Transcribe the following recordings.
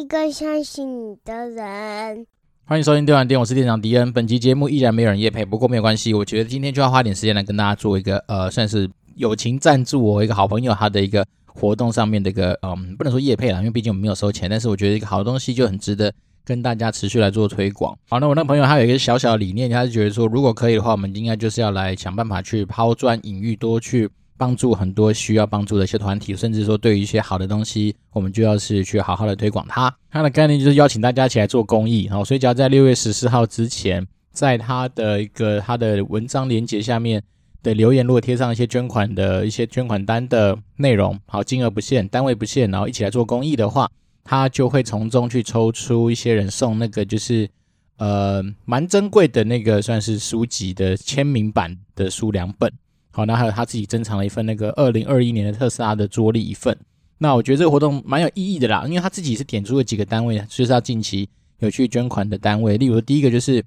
一个相信你的人。欢迎收听电玩店，我是店长迪恩。本期节目依然没有人业配，不过没有关系，我觉得今天就要花点时间来跟大家做一个呃，算是友情赞助我一个好朋友他的一个活动上面的一个嗯，不能说业配啦，因为毕竟我们没有收钱，但是我觉得一个好东西就很值得跟大家持续来做推广。好，那我那朋友他有一个小小的理念，他是觉得说，如果可以的话，我们应该就是要来想办法去抛砖引玉，多去。帮助很多需要帮助的一些团体，甚至说对于一些好的东西，我们就要是去好好的推广它。它的概念就是邀请大家一起来做公益，然后所以只要在六月十四号之前，在他的一个他的文章连接下面的留言，如果贴上一些捐款的一些捐款单的内容，好，金额不限，单位不限，然后一起来做公益的话，他就会从中去抽出一些人送那个就是呃蛮珍贵的那个算是书籍的签名版的书两本。好，那还有他自己珍藏了一份那个二零二一年的特斯拉的桌历一份。那我觉得这个活动蛮有意义的啦，因为他自己是点出了几个单位，就是他近期有去捐款的单位。例如第一个就是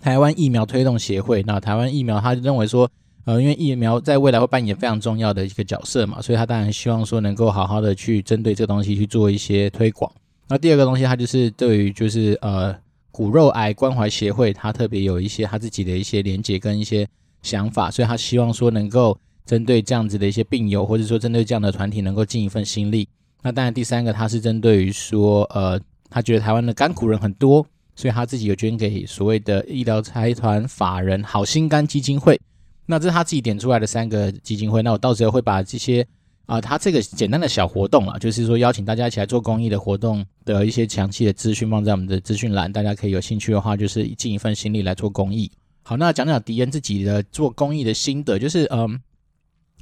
台湾疫苗推动协会。那台湾疫苗，他认为说，呃，因为疫苗在未来会扮演非常重要的一个角色嘛，所以他当然希望说能够好好的去针对这个东西去做一些推广。那第二个东西，他就是对于就是呃骨肉癌关怀协会，他特别有一些他自己的一些连结跟一些。想法，所以他希望说能够针对这样子的一些病友，或者说针对这样的团体，能够尽一份心力。那当然，第三个他是针对于说，呃，他觉得台湾的甘苦人很多，所以他自己有捐给所谓的医疗财团法人好心肝基金会。那这是他自己点出来的三个基金会。那我到时候会把这些啊、他这个简单的小活动啊，就是说邀请大家一起来做公益的活动的一些详细的资讯放在我们的资讯栏，大家可以有兴趣的话，就是尽一份心力来做公益。好，那讲讲迪恩自己的做公益的心得，就是嗯，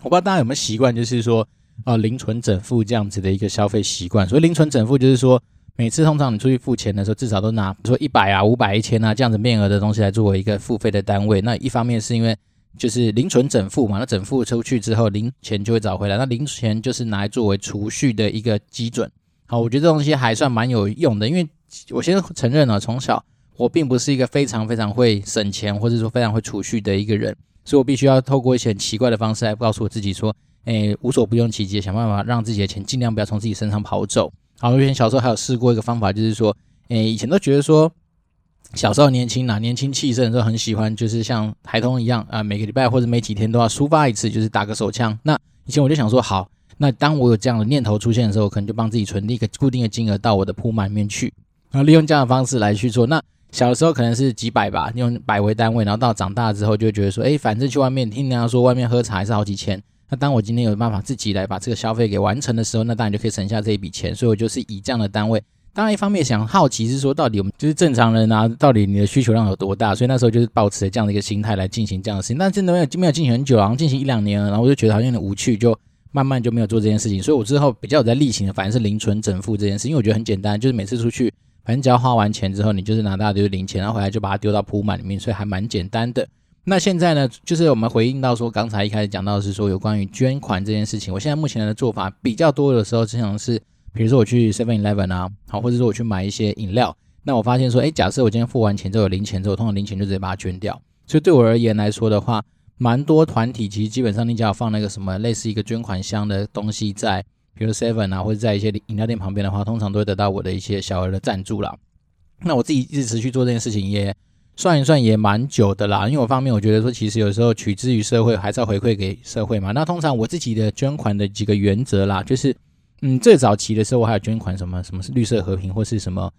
我不知道大家有没有习惯，就是说呃零存整付这样子的一个消费习惯。所以零存整付就是说，每次通常你出去付钱的时候，至少都拿比如说一百啊、五百、一千啊这样子面额的东西来作为一个付费的单位。那一方面是因为就是零存整付嘛，那整付出去之后零钱就会找回来，那零钱就是拿来作为储蓄的一个基准。好，我觉得这东西还算蛮有用的，因为我先承认了从小。我并不是一个非常非常会省钱，或者说非常会储蓄的一个人，所以我必须要透过一些很奇怪的方式来告诉我自己说，诶，无所不用其极，想办法让自己的钱尽量不要从自己身上跑走。好，我以前小时候还有试过一个方法，就是说，诶，以前都觉得说，小时候年轻呐，年轻气盛的时候很喜欢，就是像孩童一样啊，每个礼拜或者每几天都要抒发一次，就是打个手枪。那以前我就想说，好，那当我有这样的念头出现的时候，可能就帮自己存一个固定的金额到我的铺满面去，然后利用这样的方式来去做那。小的时候可能是几百吧，用百为单位，然后到长大之后就觉得说，哎，反正去外面听人家说外面喝茶还是好几千，那当我今天有办法自己来把这个消费给完成的时候，那当然就可以省下这一笔钱。所以我就是以这样的单位。当然一方面想好奇是说，到底我们就是正常人啊，到底你的需求量有多大？所以那时候就是保持这样的一个心态来进行这样的事情。但真的没有没有进行很久，然后进行一两年了，然后我就觉得好像有点无趣，就慢慢就没有做这件事情。所以我之后比较有在例行的，反正是零存整付这件事，因为我觉得很简单，就是每次出去。反正只要花完钱之后，你就是拿大堆零钱，然后回来就把它丢到铺满里面，所以还蛮简单的。那现在呢，就是我们回应到说，刚才一开始讲到是说有关于捐款这件事情。我现在目前的做法比较多的时候，经常是，比如说我去 Seven Eleven 啊，好，或者说我去买一些饮料，那我发现说，哎，假设我今天付完钱之后有零钱之后，通常零钱就直接把它捐掉。所以对我而言来说的话，蛮多团体其实基本上你只要放那个什么类似一个捐款箱的东西在。比如 Seven 啊，或者在一些饮料店旁边的话，通常都会得到我的一些小额的赞助啦。那我自己一直持续做这件事情，也算一算也蛮久的啦。因为我方面，我觉得说，其实有时候取之于社会，还是要回馈给社会嘛。那通常我自己的捐款的几个原则啦，就是，嗯，最早期的时候，我还有捐款什么什么是绿色和平，或是什么，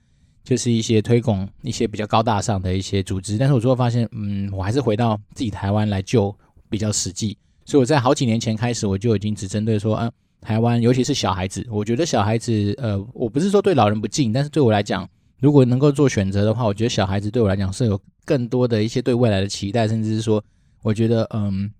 就是一些推广一些比较高大上的一些组织。但是我最后发现，嗯，我还是回到自己台湾来救比较实际。所以我在好几年前开始，我就已经只针对说，啊。台湾，尤其是小孩子，我觉得小孩子，呃，我不是说对老人不敬，但是对我来讲，如果能够做选择的话，我觉得小孩子对我来讲是有更多的一些对未来的期待，甚至是说，我觉得，嗯，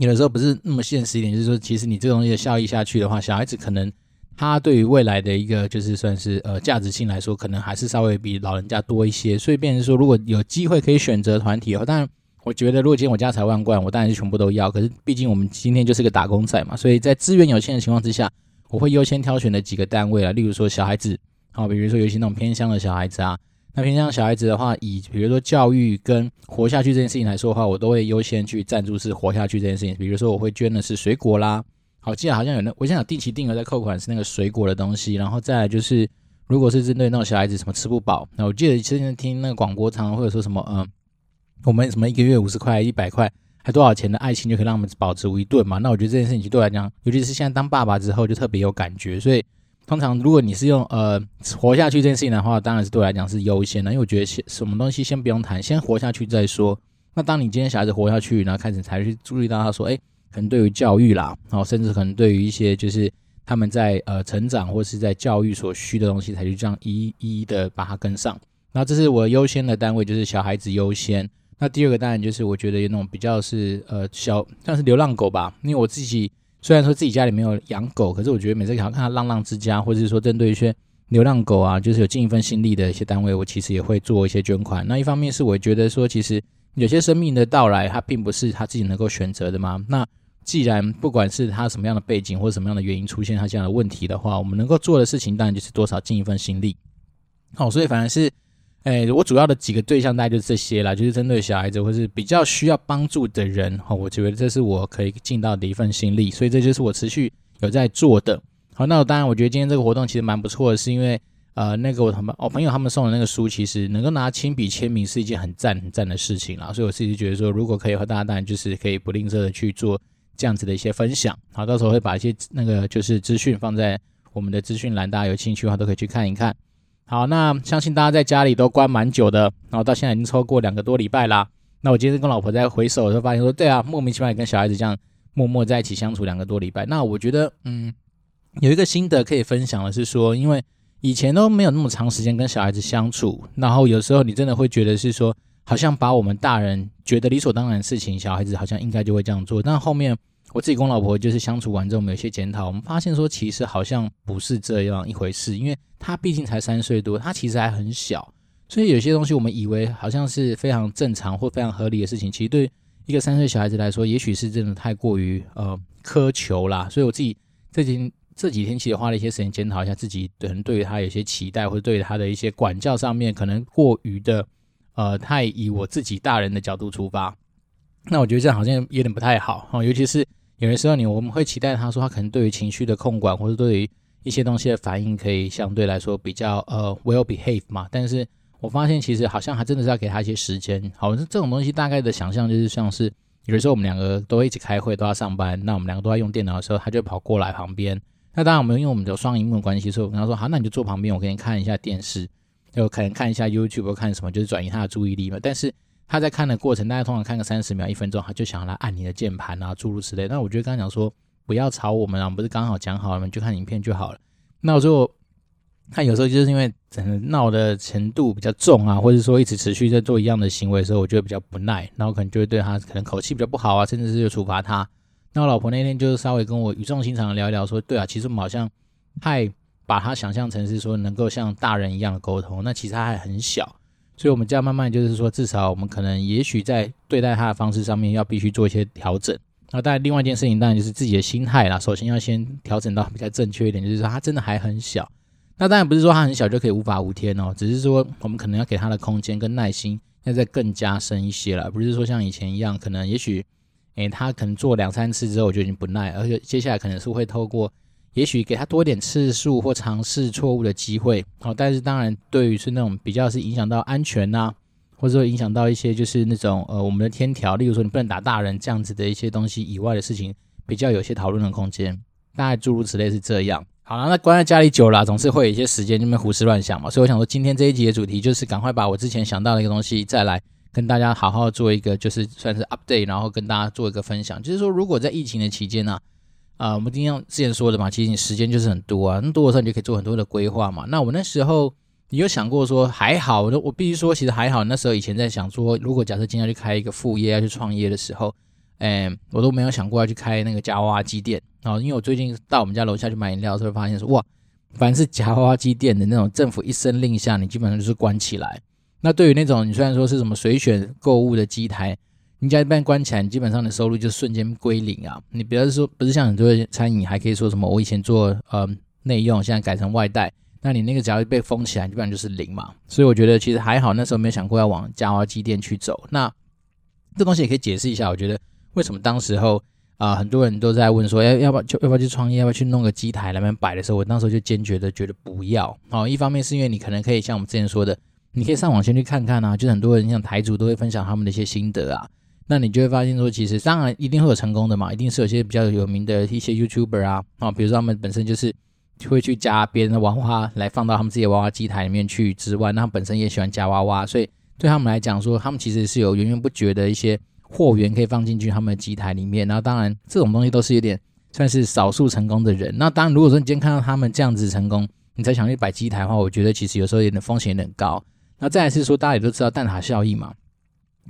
有的时候不是那么现实一点，就是说，其实你这个东西的效益下去的话，小孩子可能他对于未来的一个就是算是呃价值性来说，可能还是稍微比老人家多一些，所以变成说，如果有机会可以选择团体的话，当然。我觉得，如果今天我家财万贯，我当然是全部都要。可是，毕竟我们今天就是个打工仔嘛，所以在资源有限的情况之下，我会优先挑选的几个单位啊，例如说小孩子，好，比如说尤其那种偏乡的小孩子啊，那偏乡小孩子的话，以比如说教育跟活下去这件事情来说的话，我都会优先去赞助是活下去这件事情。比如说，我会捐的是水果啦，好，记得好像有那，我现在定期定额在扣款是那个水果的东西，然后再来就是，如果是针对那种小孩子什么吃不饱，那我记得之前听那个广播常常会说什么，嗯，我们什么一个月五十块、一百块，还多少钱的爱情就可以让我们饱足一顿嘛？那我觉得这件事情对我来讲，尤其是现在当爸爸之后，就特别有感觉。所以通常如果你是用呃活下去这件事情的话，当然是对我来讲是优先的，因为我觉得先什么东西先不用谈，先活下去再说。那当你今天小孩子活下去，然后开始才去注意到他说，哎。可能对于教育啦，然后甚至可能对于一些就是他们在呃成长或是在教育所需的东西，才去这样一一的把它跟上。那这是我优先的单位，就是小孩子优先。那第二个当然就是我觉得有那种比较是呃小像是流浪狗吧，因为我自己虽然说自己家里没有养狗，可是我觉得每次想看看浪浪之家，或者是说针对一些流浪狗啊，就是有尽一份心力的一些单位，我其实也会做一些捐款。那一方面是我觉得说，其实有些生命的到来，它并不是他自己能够选择的嘛。那既然不管是他什么样的背景或者什么样的原因出现他这样的问题的话，我们能够做的事情当然就是多少尽一份心力。好，所以反而是，哎，我主要的几个对象大概就是这些啦，就是针对小孩子或是比较需要帮助的人。好，我觉得这是我可以尽到的一份心力，所以这就是我持续有在做的。好，那我当然我觉得今天这个活动其实蛮不错的，是因为呃，那个我他们哦朋友他们送的那个书，其实能够拿亲笔签名是一件很赞很赞的事情啦。所以我自己觉得说，如果可以的话，大家当然就是可以不吝啬的去做。这样子的一些分享，好，到时候会把一些那个就是资讯放在我们的资讯栏，大家有兴趣的话都可以去看一看。好，那相信大家在家里都关蛮久的，然后到现在已经超过两个多礼拜啦。那我今天跟老婆在回首的时候发现说，对啊，莫名其妙也跟小孩子这样默默在一起相处两个多礼拜。那我觉得，嗯，有一个心得可以分享的是说，因为以前都没有那么长时间跟小孩子相处，然后有时候你真的会觉得是说。好像把我们大人觉得理所当然的事情，小孩子好像应该就会这样做。但后面我自己跟我老婆就是相处完之后，我们有些检讨，我们发现说其实好像不是这样一回事。因为他毕竟才三岁多，他其实还很小，所以有些东西我们以为好像是非常正常或非常合理的事情，其实对一个三岁小孩子来说，也许是真的太过于呃苛求啦。所以我自己这几天这几天其实花了一些时间检讨一下自己，可能对于他有些期待，或者对他的一些管教上面可能过于的。呃，太以我自己大人的角度出发，那我觉得这样好像有点不太好哈。尤其是有的时候，你我们会期待他说，他可能对于情绪的控管，或者对于一些东西的反应，可以相对来说比较呃 well behave 嘛。但是我发现其实好像还真的是要给他一些时间。好，这种东西大概的想象就是像是有的时候我们两个都一起开会，都要上班，那我们两个都在用电脑的时候，他就跑过来旁边。那当然我们因为我们有双萤幕的关系，所以我跟他说好，那你就坐旁边，我给你看一下电视。就可能看一下 YouTube 或看什么，就是转移他的注意力嘛。但是他在看的过程，大家通常看个三十秒、一分钟，他就想要来按你的键盘啊，诸如此类。那我觉得刚刚讲说不要吵我们啊，我们不是刚好讲好了吗？就看影片就好了。那我就他有时候就是因为整个闹的程度比较重啊，或者说一直持续在做一样的行为的时候，我觉得比较不耐，然后可能就会对他可能口气比较不好啊，甚至是就处罚他。那我老婆那天就是稍微跟我语重心长的聊一聊，说对啊，其实我们好像太。把他想象成是说能够像大人一样的沟通，那其实他还很小，所以我们这样慢慢就是说，至少我们可能也许在对待他的方式上面要必须做一些调整。那当然，另外一件事情当然就是自己的心态啦。首先要先调整到比较正确一点，就是说他真的还很小。那当然不是说他很小就可以无法无天哦，只是说我们可能要给他的空间跟耐心要再更加深一些了，不是说像以前一样，可能也许诶他可能做两三次之后我就已经不耐，而且接下来可能是会透过。也许给他多一点次数或尝试错误的机会，好，但是当然，对于是那种比较是影响到安全呐、或者说影响到一些就是那种呃我们的天条，例如说你不能打大人这样子的一些东西以外的事情，比较有些讨论的空间，大概诸如此类是这样。好了，那关在家里久了，总是会有一些时间就那边胡思乱想嘛，所以我想说今天这一集的主题就是赶快把我之前想到的一个东西再来跟大家好好做一个就是算是 update，然后跟大家做一个分享，就是说如果在疫情的期间呢、啊。啊、我们今天之前说的嘛，其实你时间就是很多啊，那多的时候你就可以做很多的规划嘛。那我那时候你有想过说还好，我我必须说其实还好。那时候以前在想说，如果假设今天要去开一个副业要去创业的时候，哎，我都没有想过要去开那个夹娃娃机店。啊因为我最近到我们家楼下去买饮料的时候，发现说哇，凡是夹娃娃机店的那种政府一声令下，你基本上就是关起来。那对于那种你虽然说是什么随选购物的机台。你家一般关起来，你基本上的收入就瞬间归零啊！你不要说，不是像很多餐饮还可以说什么，我以前做呃内用，现在改成外带，那你那个只要被封起来，基本上就是零嘛。所以我觉得其实还好，那时候没有想过要往夹娃机店去走。那这东西也可以解释一下，我觉得为什么当时候啊、很多人都在问说，要要不要就要不要去创业，要不要去弄个机台那边摆的时候，我那时候就坚决的觉得不要。哦，一方面是因为你可能可以像我们之前说的，你可以上网先去看看啊，就很多人像台主都会分享他们的一些心得啊，那你就会发现说，其实当然一定会有成功的嘛，一定是有些比较有名的一些 YouTuber 啊，啊，比如说他们本身就是会去夹别人的娃娃来放到他们自己的娃娃机台里面去之外，那他们本身也喜欢夹娃娃，所以对他们来讲说，他们其实是有源源不绝的一些。货源可以放进去他们的机台里面，然后当然这种东西都是有点算是少数成功的人。那当然，如果说你今天看到他们这样子成功，你才想去摆机台的话，我觉得其实有时候有点风险有点高。那再来是说，大家也都知道蛋塔效应嘛，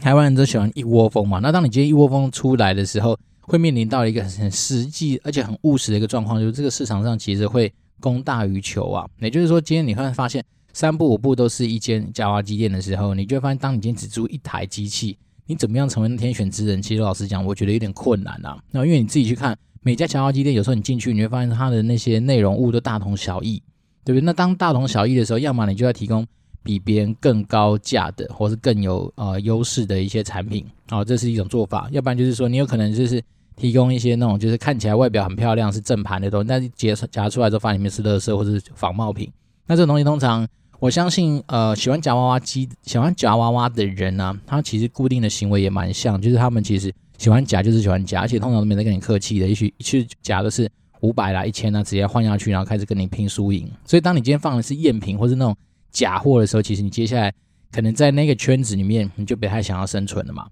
台湾人都喜欢一窝蜂嘛。那当你今天一窝蜂出来的时候，会面临到一个很实际而且很务实的一个状况，就是这个市场上其实会供大于求啊。也就是说，今天你会发现三步五步都是一间夹娃机店的时候，你就会发现，当你今天只租一台机器。你怎么样成为那天选之人？其实老实讲，我觉得有点困难啊。那因为你自己去看每家夹娃机店，有时候你进去，你会发现它的那些内容物都大同小异，对不对？那当大同小异的时候，要么你就要提供比别人更高价的，或是更有呃优势的一些产品，哦，这是一种做法；要不然就是说，你有可能就是提供一些那种就是看起来外表很漂亮是正盘的东西，但是夹夹出来之后发现里面是垃圾或者是仿冒品。那这东西通常。我相信，呃，喜欢夹娃娃机、喜欢夹娃娃的人呢、他其实固定的行为也蛮像，就是他们其实喜欢夹，就是喜欢夹，而且通常都没得跟你客气的，也许去夹的是五百啦、一千啦，直接换下去，然后开始跟你拼输赢。所以，当你今天放的是赝品或是那种假货的时候，其实你接下来可能在那个圈子里面，你就不太想要生存了嘛。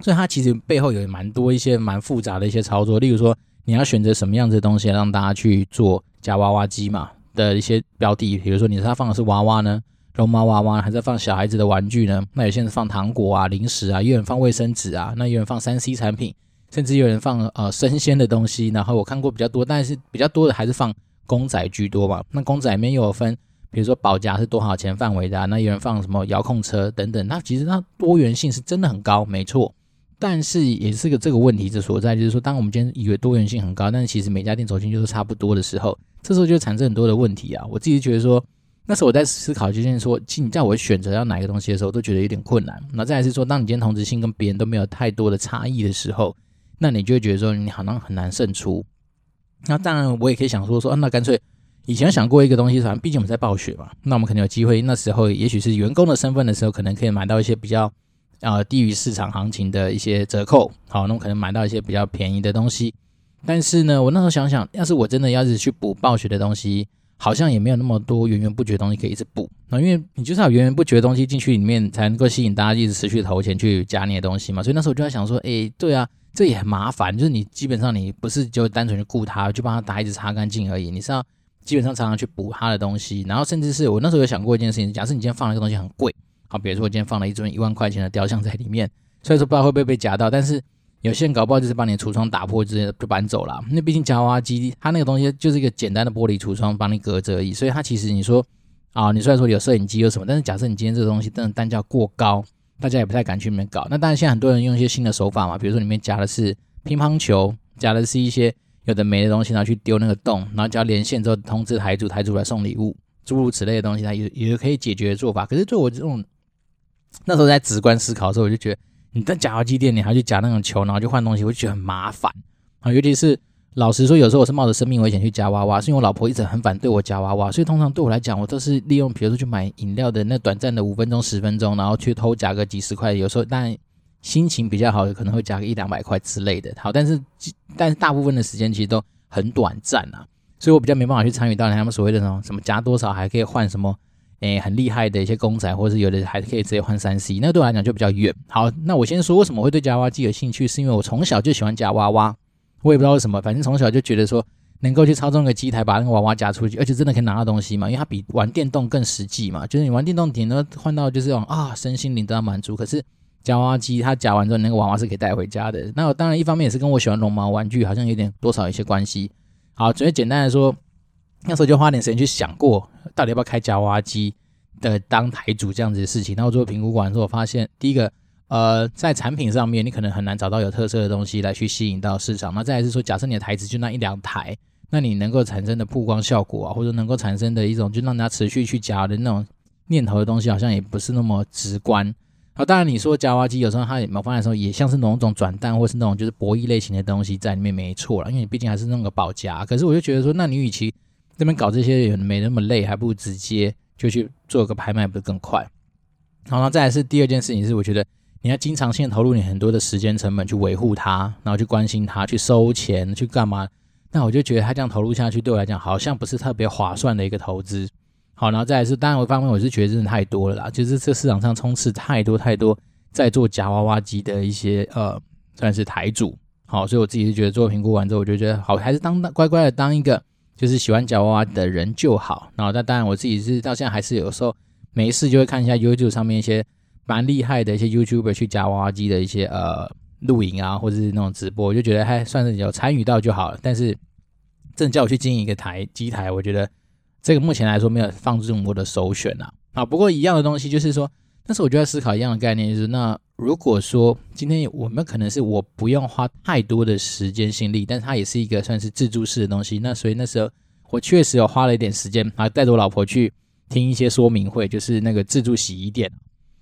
所以，它其实背后有蛮多一些蛮复杂的一些操作，例如说，你要选择什么样子的东西让大家去做夹娃娃机嘛。的一些标的，比如说你是他放的是娃娃呢，绒毛娃娃，还是放小孩子的玩具呢？那有些人放糖果啊、零食啊，有人放卫生纸啊，那有人放三 C 产品，甚至有人放呃生鲜的东西。然后我看过比较多，但是比较多的还是放公仔居多嘛。那公仔里面又有分，比如说保夹是多少钱范围的？那有人放什么遥控车等等。那其实它多元性是真的很高，没错。但是也是个这个问题之所在，就是说，当我们今天以为多元性很高，但是其实每家店走进就是差不多的时候，这时候就产生很多的问题啊。我自己觉得说，那时候我在思考就是，说，其实你在我选择要哪个东西的时候，都觉得有点困难。那再来是说，当你今天同质性跟别人都没有太多的差异的时候，那你就会觉得说，你好像很难胜出。那当然，我也可以想说说，那干脆以前想过一个东西，反正毕竟我们在暴雪嘛，那我们可能有机会，那时候也许是员工的身份的时候，可能可以买到一些比较。啊，低于市场行情的一些折扣，好，那我可能买到一些比较便宜的东西。但是呢，我那时候想想，要是我真的要是去补暴雪的东西，好像也没有那么多源源不绝的东西可以一直补。那因为你就是要源源不绝的东西进去里面，才能够吸引大家一直持续投钱去加你的东西嘛。所以那时候我就在想说，哎、对啊，这也很麻烦。就是你基本上你不是就单纯去顾它，就帮它打一直擦干净而已。你是要基本上常常去补他的东西，然后甚至是我那时候有想过一件事情，假设你今天放了一个东西很贵。好，比如说我今天放了一尊一万块钱的雕像在里面，所以说不知道会不会被夹到，但是有些人搞不好就是把你的橱窗打破，直接就搬走了。那毕竟夹娃娃机，它那个东西就是一个简单的玻璃橱窗，帮你隔着而已。所以它其实你说啊，你虽然说有摄影机有什么，但是假设你今天这个东西真的单价过高，大家也不太敢去里面搞。那当然现在很多人用一些新的手法嘛，比如说里面夹的是乒乓球，夹的是一些有的没的东西，然后去丢那个洞，然后只要连线之后通知台主，台主来送礼物，诸如此类的东西，它也也可以解决的做法。可是对我这种。那时候在直观思考的时候，我就觉得你在假娃娃机店，你还去夹那种球，然后去换东西，我就觉得很麻烦啊。尤其是老实说，有时候我是冒着生命危险去夹娃娃，是因为我老婆一直很反对我夹娃娃，所以通常对我来讲，我都是利用，比如说去买饮料的那短暂的五分钟、十分钟，然后去偷夹个几十块。有时候但心情比较好，可能会夹个一两百块之类的。好，但是但是大部分的时间其实都很短暂啊，所以我比较没办法去参与到他们所谓的那种什么夹多少还可以换什么。诶、欸，很厉害的一些公仔，或者是有的还可以直接换三 C，那对我来讲就比较远。好，那我先说为什么会对夹娃娃机有兴趣，是因为我从小就喜欢夹娃娃，我也不知道为什么，反正从小就觉得说能够去操纵个机台，把那个娃娃夹出去，而且真的可以拿到东西嘛，因为它比玩电动更实际嘛，就是你玩电动顶多换到就是这种啊身心灵得到满足，可是夹娃娃机它夹完之后那个娃娃是可以带回家的。那我当然一方面也是跟我喜欢绒毛玩具好像有点多少一些关系。好，所以简单来说。那时候就花点时间去想过，到底要不要开夹娃娃机的当台主这样子的事情。然后做评估完之后，发现第一个，呃，在产品上面你可能很难找到有特色的东西来去吸引到市场。那再来是说，假设你的台子就那一两台，那你能够产生的曝光效果啊，或者能够产生的一种就让大家持续去夹的那种念头的东西，好像也不是那么直观。好，当然你说夹娃娃机有时候它买回来的时候也像是某种转蛋或是那种就是博弈类型的东西在里面没错了，因为你毕竟还是弄个保夹。可是我就觉得说，那你与其这边搞这些也没那么累，还不如直接就去做个拍卖，不是更快？好，那再来是第二件事情是，我觉得你要经常性投入你很多的时间成本去维护它，然后去关心它，去收钱，去干嘛？那我就觉得他这样投入下去，对我来讲好像不是特别划算的一个投资。好，然后再来是，当然我方面我是觉得真的太多了啦，就是这市场上充斥太多太多在做夹娃娃机的一些呃，算是台主。好，所以我自己是觉得做评估完之后，我就觉得好，还是当乖乖的当一个。就是喜欢夹娃娃的人就好，然后那当然我自己是到现在还是有时候没事就会看一下 YouTube 上面一些蛮厉害的一些 YouTuber 去夹娃娃机的一些呃录影啊，或者是那种直播，我就觉得还算是有参与到就好了。但是真叫我去经营一个台机台，我觉得这个目前来说没有放入我的首选啊。啊，不过一样的东西就是说，但是我就在思考一样的概念，就是那如果说今天我们可能是我不用花太多的时间心力，但是它也是一个算是自助式的东西，那所以那时候。我确实有花了一点时间啊，带着我老婆去听一些说明会，就是那个自助洗衣店。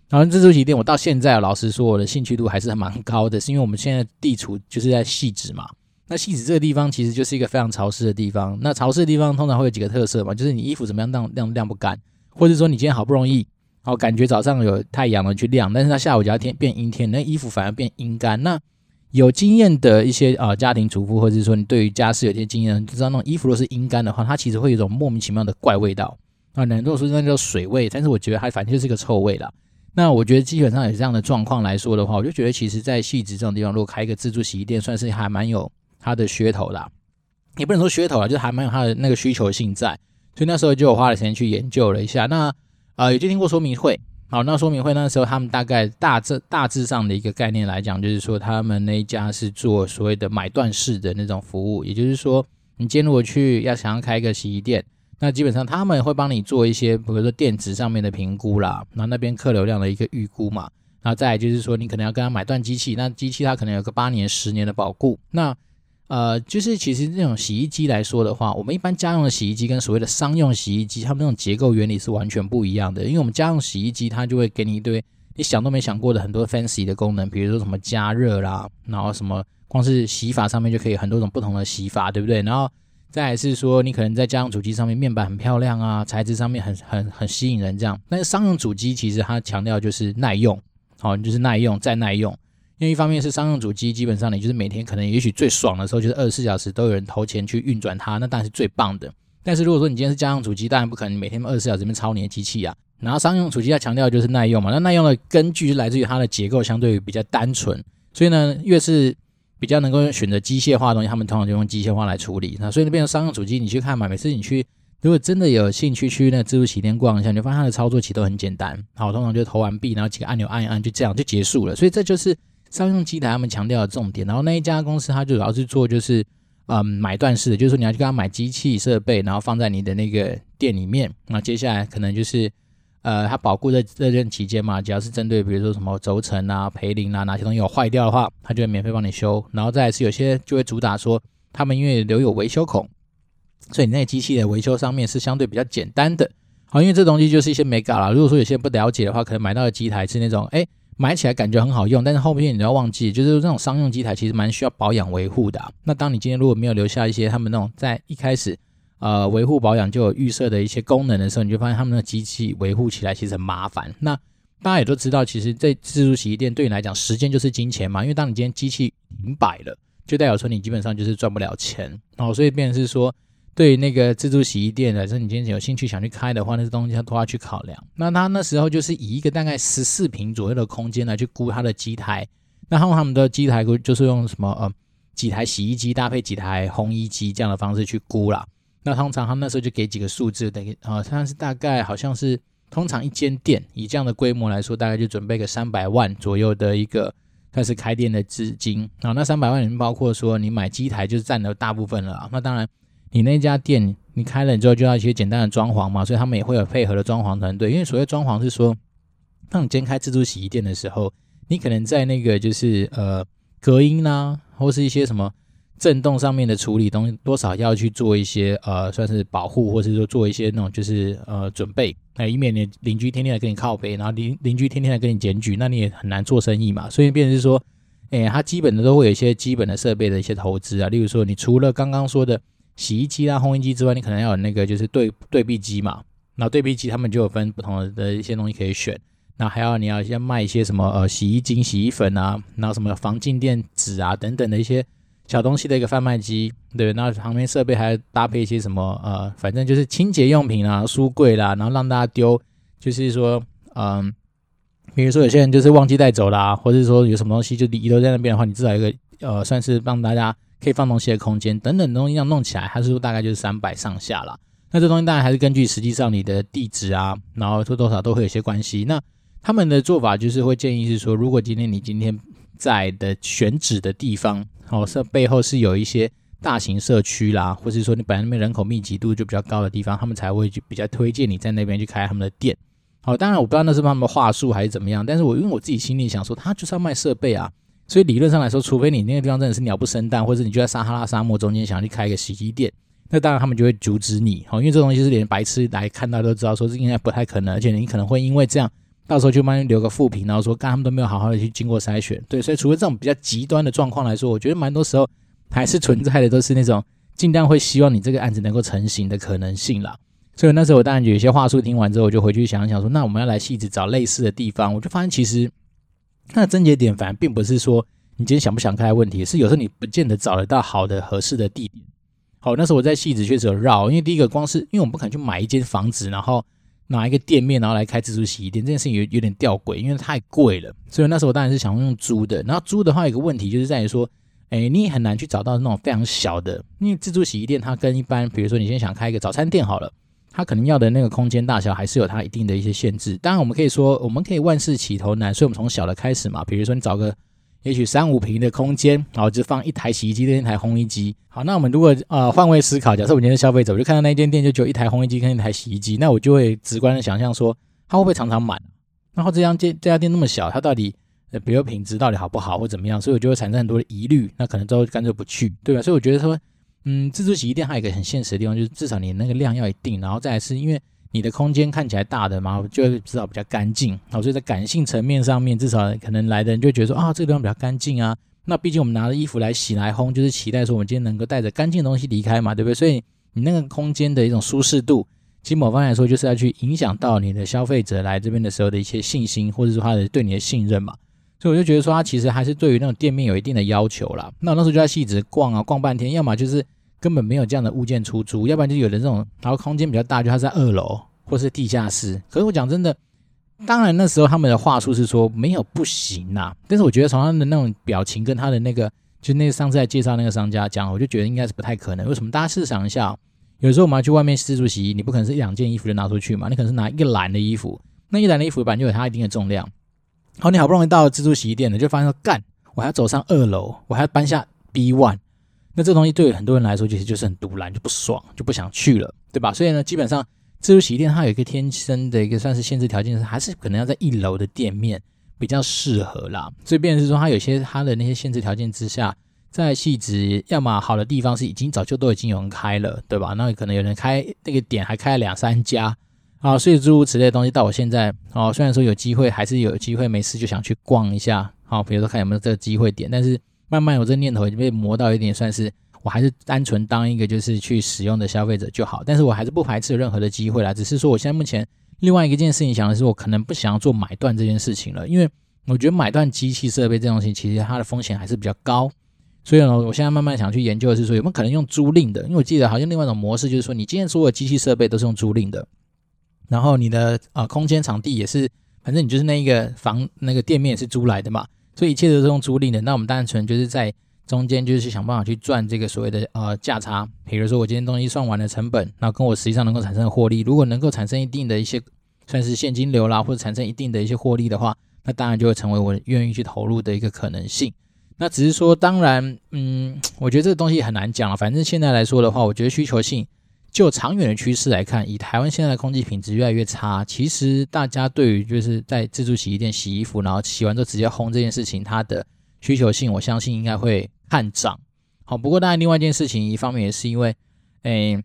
然后自助洗衣店，我到现在老实说，我的兴趣度还是蛮高的，是因为我们现在地处就是在汐止嘛。那戏子这个地方其实就是一个非常潮湿的地方。那潮湿的地方通常会有几个特色嘛，就是你衣服怎么样晾晾晾不干，或者说你今天好不容易哦，感觉早上有太阳了去晾，但是它下午只要天变阴天，那衣服反而变阴干。那有经验的一些啊、家庭主妇，或者是说你对于家事有些经验，就知道那种衣服都是阴干的话，它其实会有一种莫名其妙的怪味道啊。很多人说那叫水味，但是我觉得它反正就是一个臭味啦。那我觉得基本上有这样的状况来说的话，我就觉得其实在汐止这种地方，如果开一个自助洗衣店，算是还蛮有它的噱头啦。也不能说噱头啦，就是还蛮有它的那个需求性在。所以那时候就花了时间去研究了一下。那啊，也就听过说明会。好，那说明会那时候，他们大概大致大致上的一个概念来讲，就是说他们那一家是做所谓的买断式的那种服务，也就是说，你今天如果去要想要开一个洗衣店，那基本上他们会帮你做一些，比如说电子上面的评估啦，然后那边客流量的一个预估嘛，然后再就是说你可能要跟他买断机器，那机器它可能有个八年、十年的保固，那。呃，就是其实这种洗衣机来说的话，我们一般家用的洗衣机跟所谓的商用洗衣机，它们那种结构原理是完全不一样的。因为我们家用洗衣机，它就会给你一堆你想都没想过的很多 fancy 的功能，比如说什么加热啦，然后什么光是洗法上面就可以很多种不同的洗法，对不对？然后再来是说，你可能在家用主机上面面板很漂亮啊，材质上面很很很吸引人这样。但是商用主机其实它强调就是耐用，好，就是耐用再耐用。因为一方面是商用主机，基本上你就是每天可能也许最爽的时候就是二十四小时都有人投钱去运转它，那当然是最棒的。但是如果说你今天是家用主机，当然不可能每天二十四小时里面操你的机器啊。然后商用主机要强调就是耐用嘛，那耐用的根据来自于它的结构相对于比较单纯，所以呢，越是比较能够选择机械化的东西，他们通常就用机械化来处理。那所以那变成商用主机，你去看嘛，每次你去如果真的有兴趣去那自助洗衣店逛一下，你就发现它的操作其实都很简单。好，通常就投完币，然后几个按钮按一按，就这样就结束了。所以这就是。商用机台他们强调的重点，然后那一家公司它主要是做就是，嗯，买断式的，就是说你要去跟他买机器设备，然后放在你的那个店里面，那接下来可能就是，呃，它保固的这段期间嘛，只要是针对比如说什么轴承啊、培林啊，哪些东西有坏掉的话，它就会免费帮你修，然后再来是有些就会主打说，他们因为留有维修孔，所以你那个机器的维修上面是相对比较简单的，好，因为这东西就是一些美感啦。如果说有些不了解的话，可能买到的机台是那种，哎。买起来感觉很好用，但是后面你都要忘记，就是那种商用机台其实蛮需要保养维护的。那当你今天如果没有留下一些他们那种在一开始呃维护保养就有预设的一些功能的时候，你就发现他们的机器维护起来其实很麻烦。那大家也都知道，其实在自助洗衣店对你来讲，时间就是金钱嘛。因为当你今天机器停摆了，就代表说你基本上就是赚不了钱哦。所以变成是说。对那个自助洗衣店来说，你今天有兴趣想去开的话，那些东西他都要去考量。那他那时候就是以一个大概十四平左右的空间来去估他的机台。那他们他们的机台估就是用什么呃几台洗衣机搭配几台烘衣机这样的方式去估啦。那通常他们那时候就给几个数字，等于啊，像是大概好像是通常一间店以这样的规模来说，大概就准备个三百万左右的一个开始开店的资金啊。那三百万里面包括说你买机台就是占了大部分了。那当然。你那家店你开了之后就要一些简单的装潢嘛，所以他们也会有配合的装潢团队。因为所谓装潢是说，当你今天开自助洗衣店的时候，你可能在那个就是呃隔音啦、或是一些什么震动上面的处理东西，多少要去做一些呃，算是保护，或是说做一些那种就是呃准备，那以免你邻居天天来跟你靠背，然后邻邻居天天来跟你检举，那你也很难做生意嘛。所以变成是说，哎，它基本的都会有一些基本的设备的一些投资啊，例如说，你除了刚刚说的洗衣机啊、烘衣机之外，你可能要有那个就是对对比机嘛。那对比机他们就有分不同的一些东西可以选。那还要你要先卖一些什么呃洗衣精、洗衣粉啊，然后什么防静电纸啊等等的一些。小东西的一个贩卖机，对，那旁边设备还要搭配一些什么呃，反正就是清洁用品啊、书柜啦，然后让大家丢，就是说，嗯，比如说有些人就是忘记带走啦，或者说有什么东西就遗留在那边的话，你至少一个呃，算是让大家可以放东西的空间等等东西，这样弄起来，它是说大概就是三百上下啦。那这东西当然还是根据实际上你的地址啊，然后多多少都会有些关系。那他们的做法就是会建议是说，如果今天你今天在的选址的地方。哦，是背后是有一些大型社区啦，或是说你本来那边人口密集度就比较高的地方，他们才会去比较推荐你在那边去开他们的店。好，当然我不知道那是他们的话术还是怎么样，但是我因为我自己心里想说，他就是要卖设备啊，所以理论上来说，除非你那个地方真的是鸟不生蛋，或者你就在撒哈拉沙漠中间想要去开一个洗衣店，那当然他们就会阻止你。好，因为这东西是连白痴来看到都知道说是应该不太可能，而且你可能会因为这样。到时候就帮你留个负评，然后说，刚他们都没有好好的去经过筛选，对，所以除了这种比较极端的状况来说，我觉得蛮多时候还是存在的，都是那种尽量会希望你这个案子能够成型的可能性啦。所以那时候我当然有一些话术听完之后，我就回去想想说，那我们要来细致找类似的地方，我就发现其实那症结点反而并不是说你今天想不想开问题，是有时候你不见得找得到好的合适的地点。好，那时候我在戏子确实有绕，因为第一个光是因为我们不可能去买一间房子，然后。拿一个店面，然后来开自助洗衣店，这件事情有有点吊诡，因为太贵了。所以那时候我当然是想用租的。然后租的话，有个问题就是在于说，哎，你也很难去找到那种非常小的，因为自助洗衣店它跟一般，比如说你今天想开一个早餐店好了，它可能要的那个空间大小还是有它一定的一些限制。当然，我们可以说，我们可以万事起头难，所以我们从小的开始嘛。比如说你找个。也许三五平的空间，然后就放一台洗衣机跟一台烘衣机。好，那我们如果呃换位思考，假设我今天是消费者，我就看到那间店就只有一台烘衣机跟一台洗衣机，那我就会直观的想象说，它会不会常常满？然后这家店这家店那么小，它到底呃比如品质到底好不好或怎么样？所以我就会产生很多的疑虑，那可能之后干脆不去，对吧？所以我觉得说，嗯，自助洗衣店还有一个很现实的地方，就是至少你那个量要一定，然后再来是因为。你的空间看起来大的嘛，就会至少比较干净。好，所以在感性层面上面，至少可能来的人就觉得说啊，这个地方比较干净啊。那毕竟我们拿着衣服来洗来烘，就是期待说我们今天能够带着干净的东西离开嘛，对不对？所以你那个空间的一种舒适度，其实某方面来说，就是要去影响到你的消费者来这边的时候的一些信心，或者说他的对你的信任嘛。所以我就觉得说，他其实还是对于那种店面有一定的要求啦。那我那时候就在戏子逛啊逛半天，要么就是根本没有这样的物件出租，要不然就有的这种，然后空间比较大，就它在二楼。或是地下室，可是我讲真的，当然那时候他们的话术是说没有不行呐，但是我觉得从他的那种表情跟他的那个，就那上次在介绍那个商家讲，我就觉得应该是不太可能。为什么？大家试想一下，有时候我们要去外面自助洗衣，你不可能是一两件衣服就拿出去嘛，你可能是拿一个篮的衣服，那一篮的衣服本来就有它一定的重量。好，你好不容易到了自助洗衣店了，就发现说干，我还要走上二楼，我还要搬下 B one，那这东西对于很多人来说其实就是很赌烂，就不爽，就不想去了，对吧？所以呢，基本上。自助洗衣店它有一个天生的一个算是限制条件，是还是可能要在一楼的店面比较适合啦。所以变成是说，它有些它的那些限制条件之下，在汐止要么好的地方是已经早就都已经有人开了，对吧？那可能有人开那个点还开了两三家啊，所以诸如此类的东西，到我现在哦，虽然说有机会还是有机会没事就想去逛一下，好，比如说看有没有这个机会点，但是慢慢我这念头已经被磨到一点算是。我还是单纯当一个就是去使用的消费者就好，但是我还是不排斥任何的机会啦。只是说我现在目前另外一件事情想的是，我可能不想要做买断这件事情了，因为我觉得买断机器设备这东西，其实它的风险还是比较高。所以呢，我现在慢慢想去研究的是说，有没有可能用租赁的？因为我记得好像另外一种模式就是说，你今天所有机器设备都是用租赁的，然后你的啊、呃、空间场地也是，反正你就是那一个房那个店面也是租来的嘛，所以一切都是用租赁的。那我们单纯就是在。中间就是想办法去赚这个所谓的呃价差，比如说我今天东西算完了成本，那跟我实际上能够产生的获利，如果能够产生一定的一些算是现金流啦，或者产生一定的一些获利的话，那当然就会成为我愿意去投入的一个可能性。那只是说，当然，嗯，我觉得这个东西很难讲啊。反正现在来说的话，我觉得需求性就长远的趋势来看，以台湾现在的空气品质越来越差，其实大家对于就是在自助洗衣店洗衣服，然后洗完之后直接烘这件事情，它的需求性，我相信应该会看涨，好，不过当然另外一件事情，一方面也是因为，诶，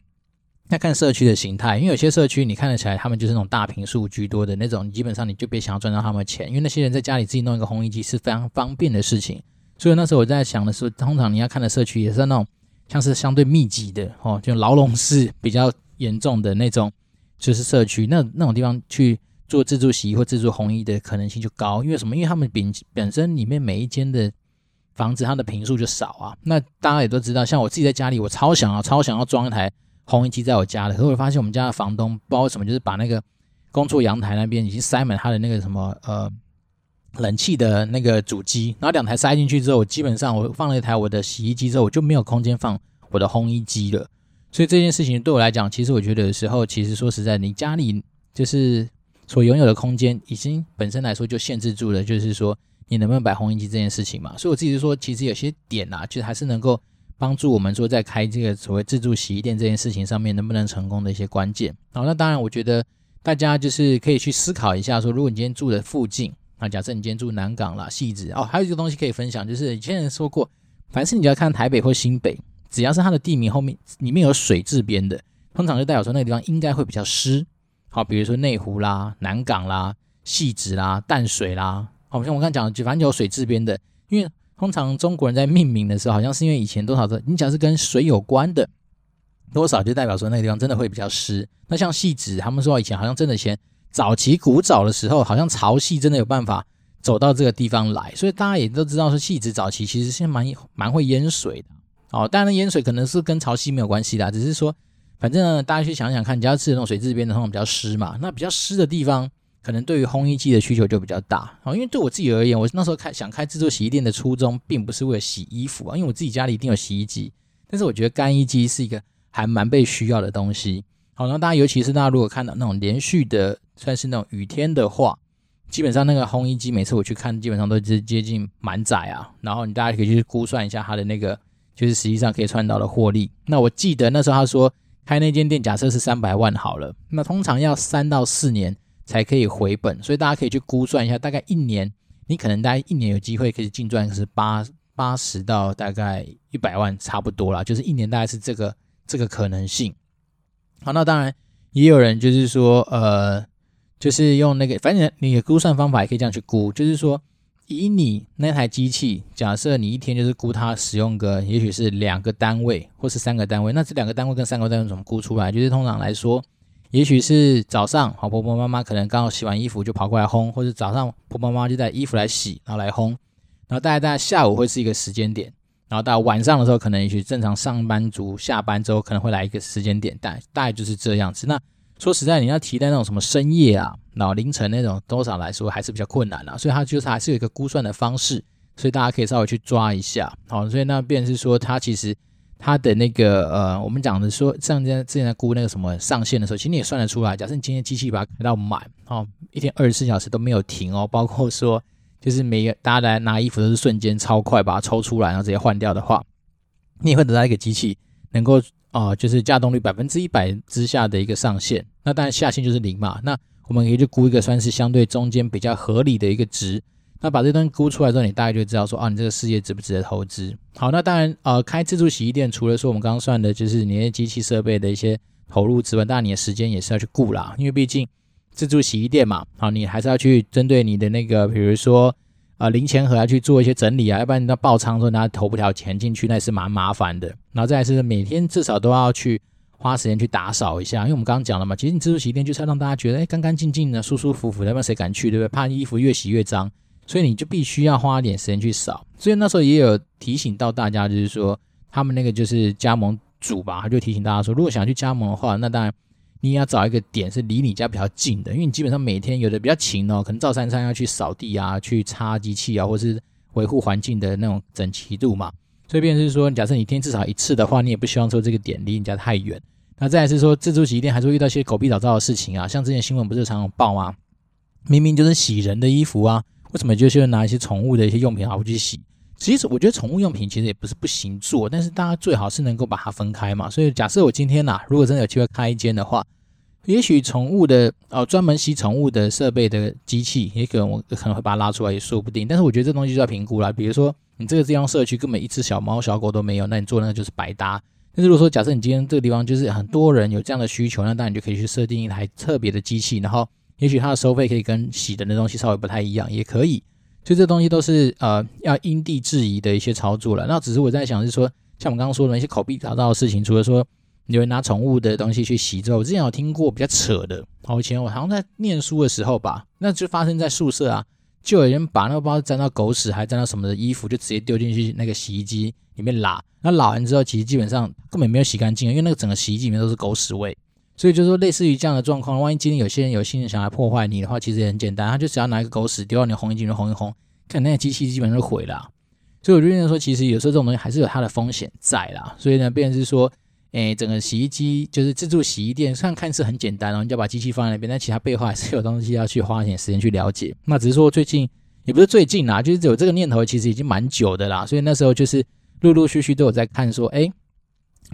要看社区的形态，因为有些社区你看得起来，他们就是那种大平数居多的那种，基本上你就别想要赚到他们的钱，因为那些人在家里自己弄一个烘衣机是非常方便的事情。所以那时候我在想的是，通常你要看的社区也是那种像是相对密集的哦，就牢笼式比较严重的那种，就是社区那那种地方去做自助洗衣或自助烘衣的可能性就高，因为什么？因为他们本本身里面每一间的房子它的坪数就少啊。那大家也都知道，像我自己在家里，我超想要超想要装一台烘衣机在我家的，可是我发现我们家的房东不知道什么，就是把那个工作阳台那边已经塞满他的那个什么呃。冷气的那个主机，然后两台塞进去之后，我基本上我放了一台我的洗衣机之后，我就没有空间放我的烘衣机了。所以这件事情对我来讲，其实我觉得有时候，其实说实在，你家里就是所拥有的空间，已经本身来说就限制住了，就是说你能不能摆烘衣机这件事情嘛。所以我自己就说，其实有些点啊，其实还是能够帮助我们说在开这个所谓自助洗衣店这件事情上面能不能成功的一些关键。好，那当然，我觉得大家就是可以去思考一下，说如果你今天住的附近。那假设你今天住南港啦、汐止哦，还有一个东西可以分享，就是以前人说过，凡是你要看台北或新北，只要是它的地名后面里面有水字边的，通常就代表说那个地方应该会比较湿。好，比如说内湖啦、南港啦、汐止啦、淡水啦，好像我刚才讲的，就反正有水字边的，因为通常中国人在命名的时候，好像是因为以前多少的，你讲是跟水有关的，多少就代表说那个地方真的会比较湿。那像汐止，他们说以前好像真的先。早期古早的时候，好像潮汐真的有办法走到这个地方来，所以大家也都知道说，汐止早期其实是蛮蛮会淹水的哦。当然，淹水可能是跟潮汐没有关系的，只是说，反正，大家去想想看，你家吃的那种水质边的，那种比较湿嘛，那比较湿的地方，可能对于烘衣机的需求就比较大哦。因为对我自己而言，我那时候开想开自助洗衣店的初衷，并不是为了洗衣服啊，因为我自己家里一定有洗衣机，但是我觉得干衣机是一个还蛮被需要的东西。好，那大家尤其是大家如果看到那种连续的。算是那种雨天的话，基本上那个烘衣机每次我去看，基本上都是接近满载啊。然后你大家可以去估算一下它的那个，就是实际上可以赚到的获利。那我记得那时候他说开那间店，假设是三百万好了，那通常要三到四年才可以回本，所以大家可以去估算一下，大概一年你可能大概一年有机会可以净赚是八八十到大概一百万差不多啦，就是一年大概是这个这个可能性。好，那当然也有人就是说呃。就是用那个，反正你的估算方法也可以这样去估，就是说，以你那台机器，假设你一天就是估它使用个，也许是两个单位或是三个单位，那这两个单位跟三个单位怎么估出来？就是通常来说，也许是早上，好婆婆妈妈可能刚好洗完衣服就跑过来烘，或者早上婆婆妈妈就带衣服来洗，然后来烘，然后大概大概下午会是一个时间点，然后到晚上的时候，可能也许正常上班族下班之后可能会来一个时间点，大大概就是这样子。那说实在，你要提到那种什么深夜啊，然后凌晨那种，多少来说还是比较困难啊。所以它就是还是有一个估算的方式，所以大家可以稍微去抓一下。好，所以那便是说，它其实它的那个呃，我们讲的说，像之前之前在估那个什么上限的时候，其实你也算得出来。假设你今天机器把它开到满，哦，一天二十四小时都没有停哦，包括说就是每个大家来拿衣服都是瞬间超快把它抽出来，然后直接换掉的话，你也会得到一个机器能够。啊、就是价动率百分之一百之下的一个上限，那当然下限就是零嘛。那我们可以去估一个算是相对中间比较合理的一个值。那把这东西估出来之后，你大概就知道说，啊，你这个事业值不值得投资。好，那当然，呃，开自助洗衣店除了说我们刚刚算的就是你的机器设备的一些投入之外，当然你的时间也是要去顾啦，因为毕竟自助洗衣店嘛，好，你还是要去针对你的那个，比如说。啊，零钱盒要去做一些整理啊，要不然你到爆仓的时候，拿投不条钱进去，那也是蛮麻烦的。然后再是每天至少都要去花时间去打扫一下，因为我们刚刚讲了嘛，其实你自助洗衣店就是要让大家觉得哎，干干净净的、舒舒服服的，要不然谁敢去，对不对？怕衣服越洗越脏，所以你就必须要花点时间去扫。所以那时候也有提醒到大家，就是说他们那个就是加盟主吧，他就提醒大家说，如果想去加盟的话，那当然。你也要找一个点是离你家比较近的，因为你基本上每天有的比较勤哦，可能照三餐要去扫地啊，去擦机器啊，或是维护环境的那种整齐度嘛。所以，变成是说，假设你一天至少一次的话，你也不希望说这个点离你家太远。那再是说，自助洗衣店还是会遇到一些狗屁倒灶的事情啊，像之前新闻不是常常报吗？明明就是洗人的衣服啊，为什么就是拿一些宠物的一些用品好去洗？其实我觉得宠物用品其实也不是不行做，但是大家最好是能够把它分开嘛。所以假设我今天呐、如果真的有机会开一间的话，也许宠物的哦，专门洗宠物的设备的机器，也可能我可能会把它拉出来，也说不定。但是我觉得这东西就要评估了。比如说，你这个地方社区根本一只小猫小狗都没有，那你做那个就是白搭。但是如果说假设你今天这个地方就是很多人有这样的需求，那当然你就可以去设定一台特别的机器，然后也许它的收费可以跟洗的那东西稍微不太一样，也可以。所以这东西都是呃要因地制宜的一些操作了。那只是我在想是说，像我们刚刚说的那些口壁打到的事情，除了说有人拿宠物的东西去洗之后，我之前有听过比较扯的。好，以前我好像在念书的时候吧，那就发生在宿舍啊，就有人把那个不知道沾到狗屎还沾到什么的衣服，就直接丢进去那个洗衣机里面拉。那拉完之后，其实基本上根本没有洗干净，因为那个整个洗衣机里面都是狗屎味。所以就是说，类似于这样的状况，万一今天有些人有心想来破坏你的话，其实也很简单，他就只要拿一个狗屎丢到你的红衣机里面烘一烘，看那机器基本上就毁了。所以我就觉得说，其实有时候这种东西还是有它的风险在啦。所以呢，变成是说，诶，整个洗衣机就是自助洗衣店，虽然看似很简单，然后你就把机器放在那边，但其他背后还是有东西要去花一点时间去了解。那只是说最近也不是最近啦，就是有这个念头，其实已经蛮久的啦。所以那时候就是陆陆续续都有在看说，诶。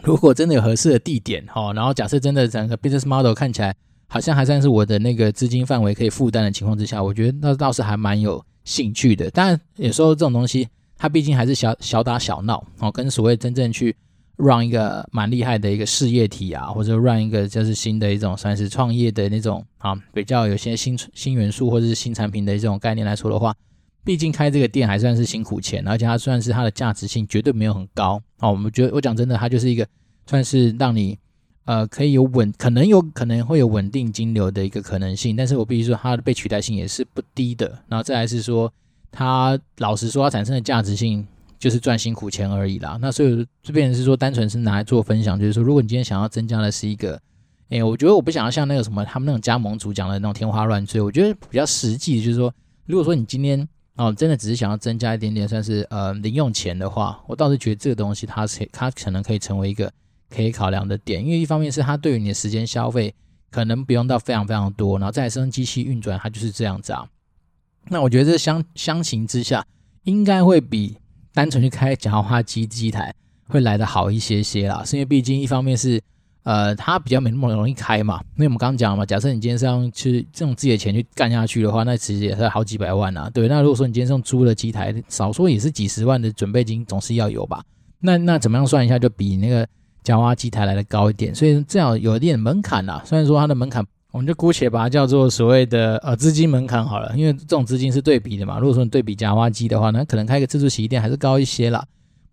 如果真的有合适的地点哈，然后假设真的整个 business model 看起来好像还算是我的那个资金范围可以负担的情况之下，我觉得那倒是还蛮有兴趣的。当然有时候这种东西它毕竟还是小小打小闹哦，跟所谓真正去 run 一个蛮厉害的一个事业体啊，或者 run 一个就是新的一种算是创业的那种啊，比较有些新新元素或者是新产品的这种概念来说的话。毕竟开这个店还算是辛苦钱，而且它算是它的价值性绝对没有很高啊。我们觉得，我讲真的，它就是一个算是让你呃可以有稳，可能有可能会有稳定金流的一个可能性。但是我必须说，它的被取代性也是不低的。然后再来是说，它老实说，它产生的价值性就是赚辛苦钱而已啦。那所以这边是说，单纯是拿来做分享，就是说，如果你今天想要增加的是一个，哎，我觉得我不想要像那个什么他们那种加盟主讲的那种天花乱坠。我觉得比较实际就是说，如果说你今天哦，真的只是想要增加一点点，算是呃零用钱的话，我倒是觉得这个东西它是它可能可以成为一个可以考量的点，因为一方面是它对于你的时间消费可能不用到非常非常多，然后再生机器运转，它就是这样子啊。那我觉得这相相形之下，应该会比单纯去开夹娃娃机机台会来的好一些些啦，是因为毕竟一方面是。呃，它比较没那么容易开嘛，因为我们刚刚讲了嘛，假设你今天是用去这种自己的钱去干下去的话，那其实也是好几百万啊。对，那如果说你今天是用租的机台，少说也是几十万的准备金，总是要有吧？那那怎么样算一下，就比那个夹娃机台来的高一点，所以这样有一点门槛啦。虽然说它的门槛，我们就姑且把它叫做所谓的呃资金门槛好了，因为这种资金是对比的嘛。如果说你对比夹娃机的话，那可能开个自助洗衣店还是高一些啦。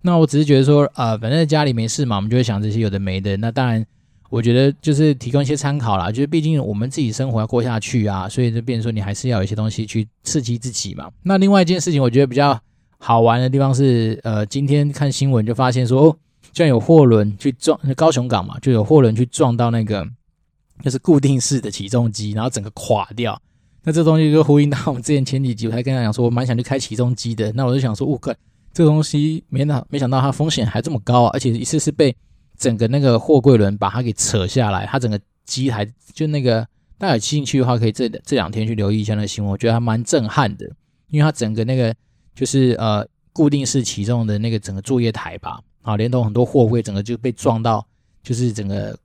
那我只是觉得说，呃，反正在家里没事嘛，我们就会想这些有的没的。那当然。我觉得就是提供一些参考啦，就是毕竟我们自己生活要过下去啊，所以就变说你还是要有一些东西去刺激自己嘛。那另外一件事情，我觉得比较好玩的地方是，呃，今天看新闻就发现说，哦，居然有货轮去撞高雄港嘛，就有货轮去撞到那个就是固定式的起重机，然后整个垮掉。那这东西就呼应到我们之前前几集，我还跟他讲说，我蛮想去开起重机的。那我就想说，我靠，这东西没想没想到它风险还这么高啊，而且一次是被。整个那个货柜轮把它给扯下来，它整个机台就那个，大家有兴趣的话，可以这这两天去留意一下那个新闻，我觉得还蛮震撼的，因为它整个那个就是呃固定式起重的那个整个作业台吧，啊，连同很多货柜，整个就被撞到，就是整个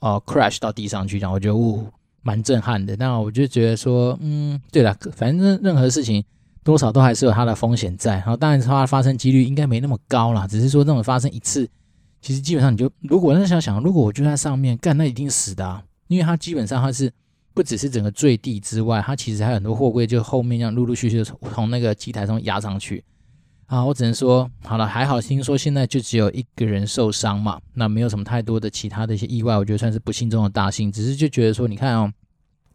呃 crash 到地上去，然后我觉得呜蛮震撼的。那我就觉得说，嗯，对了，反正任何事情多少都还是有它的风险在，然后当然它发生几率应该没那么高啦，只是说这种发生一次。其实基本上你就，如果那想想，如果我就在上面干，那一定死的啊！因为它基本上它是不只是整个坠地之外，它其实还有很多货柜就后面这样陆陆续续从从那个机台上压上去啊！我只能说，好了，还好，听说现在就只有一个人受伤嘛，那没有什么太多的其他的一些意外，我觉得算是不幸中的大幸。只是就觉得说，你看哦，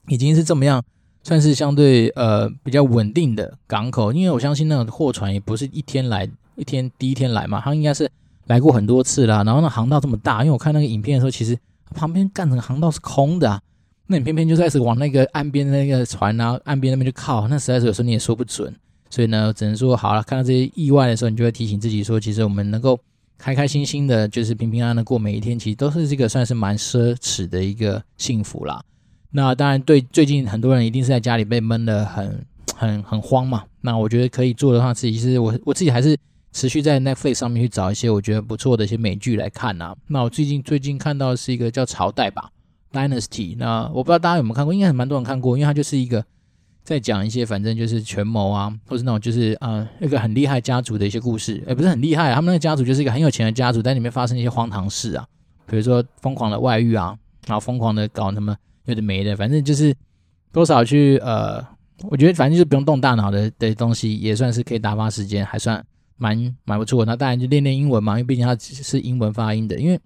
已经是这么样，算是相对呃比较稳定的港口，因为我相信那种货船也不是一天来一天第一天来嘛，它应该是。来过很多次了，然后那航道这么大，因为我看那个影片的时候，其实旁边干整个航道是空的啊，那你偏偏就开始往那个岸边的那个船啊，岸边那边去靠，那实在是有时候你也说不准，所以呢，只能说好了，看到这些意外的时候，你就会提醒自己说，其实我们能够开开心心的，就是平平安安的过每一天，其实都是这个算是蛮奢侈的一个幸福啦。那当然，对最近很多人一定是在家里被闷得很很很慌嘛，那我觉得可以做的话，自己其实我我自己还是。持续在 Netflix 上面去找一些我觉得不错的一些美剧来看啊。那我最近最近看到的是一个叫《朝代》吧，Dynasty。那我不知道大家有没有看过，应该很蛮多人看过，因为它就是一个在讲一些反正就是权谋啊，或是那种就是呃一个很厉害家族的一些故事。也不是很厉害啊，他们那个家族就是一个很有钱的家族，在里面发生一些荒唐事啊，比如说疯狂的外遇啊，然后疯狂的搞什么有的没的，反正就是多少去呃，我觉得反正就是不用动大脑的的东西，也算是可以打发时间，还算。蛮蛮不错，那当然就练练英文嘛，因为毕竟它是英文发音的。因为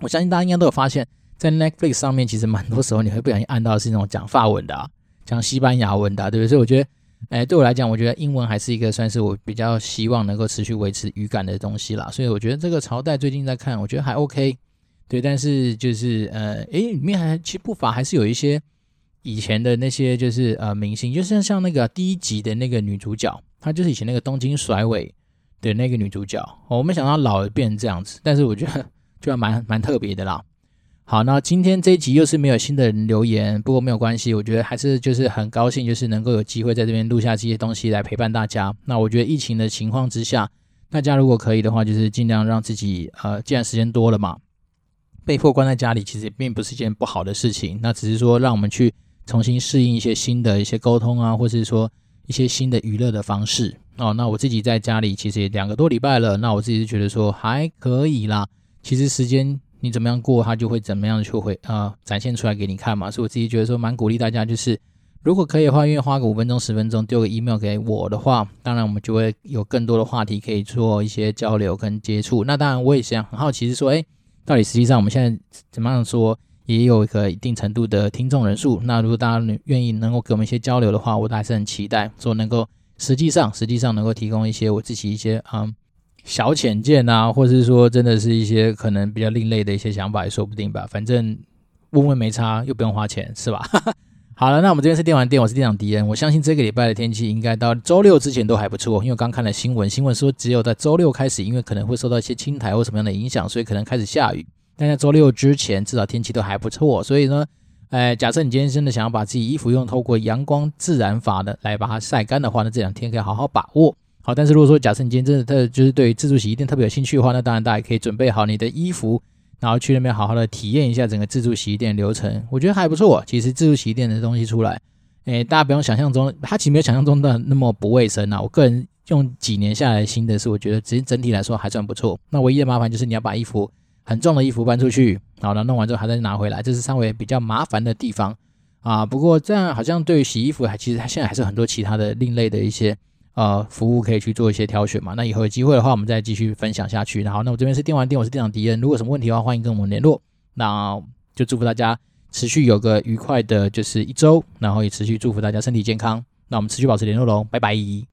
我相信大家应该都有发现，在 Netflix 上面，其实蛮多时候你会不小心按到是那种讲法文的、啊，讲西班牙文的、对不对？所以我觉得，哎，对我来讲，我觉得英文还是一个算是我比较希望能够持续维持语感的东西啦。所以我觉得这个朝代最近在看，我觉得还 OK，对。但是就是呃，哎，里面还其实不乏还是有一些以前的那些就是呃明星，就像像那个第一集的那个女主角，她就是以前那个东京甩尾。对，那个女主角，我没想到老了变成这样子，但是我觉得 就还蛮蛮特别的啦。好，那今天这一集又是没有新的人留言，不过没有关系，我觉得还是就是很高兴，就是能够有机会在这边录下这些东西来陪伴大家。那我觉得疫情的情况之下，大家如果可以的话，就是尽量让自己呃，既然时间多了嘛，被迫关在家里，其实也并不是一件不好的事情。那只是说让我们去重新适应一些新的一些沟通啊，或是说一些新的娱乐的方式。哦，那我自己在家里其实也两个多礼拜了，那我自己就觉得说还可以啦。其实时间你怎么样过，它就会怎么样就会呃展现出来给你看嘛。所以我自己觉得说蛮鼓励大家，就是如果可以的话，愿意花个五分钟十分钟丢个 email 给我的话，当然我们就会有更多的话题可以做一些交流跟接触。那当然我也想很好奇是说，哎，到底实际上我们现在怎么样说，也有一个一定程度的听众人数。那如果大家愿意能够给我们一些交流的话，我还是很期待说能够。实际上，实际上能够提供一些我自己一些嗯小浅见啊，或者是说真的是一些可能比较另类的一些想法也说不定吧。反正问问没差，又不用花钱，是吧？好了，那我们这边是电玩店，我是店长迪恩。我相信这个礼拜的天气应该到周六之前都还不错，因为刚看了新闻，新闻说只有在周六开始，因为可能会受到一些青苔或什么样的影响，所以可能开始下雨。但在周六之前，至少天气都还不错，所以呢。哎，假设你今天真的想要把自己衣服用透过阳光自然法的来把它晒干的话，那这两天可以好好把握。好，但是如果说假设你今天真的特就是对自助洗衣店特别有兴趣的话，那当然大家可以准备好你的衣服，然后去那边好好的体验一下整个自助洗衣店流程。我觉得还不错。其实自助洗衣店的东西出来，哎，大家不用想象中，它其实没有想象中的那么不卫生啊。我个人用几年下来新的是，我觉得其实整体来说还算不错。那唯一的麻烦就是你要把衣服。很重的衣服搬出去，好了，弄完之后还得拿回来，这是稍微比较麻烦的地方啊。不过这样好像对于洗衣服还其实它现在还是很多其他的另类的一些呃服务可以去做一些挑选嘛。那以后有机会的话，我们再继续分享下去。好，那我这边是电玩店，我是店长迪恩。如果什么问题的话，欢迎跟我们联络。那就祝福大家持续有个愉快的，就是一周，然后也持续祝福大家身体健康。那我们持续保持联络喽，拜拜。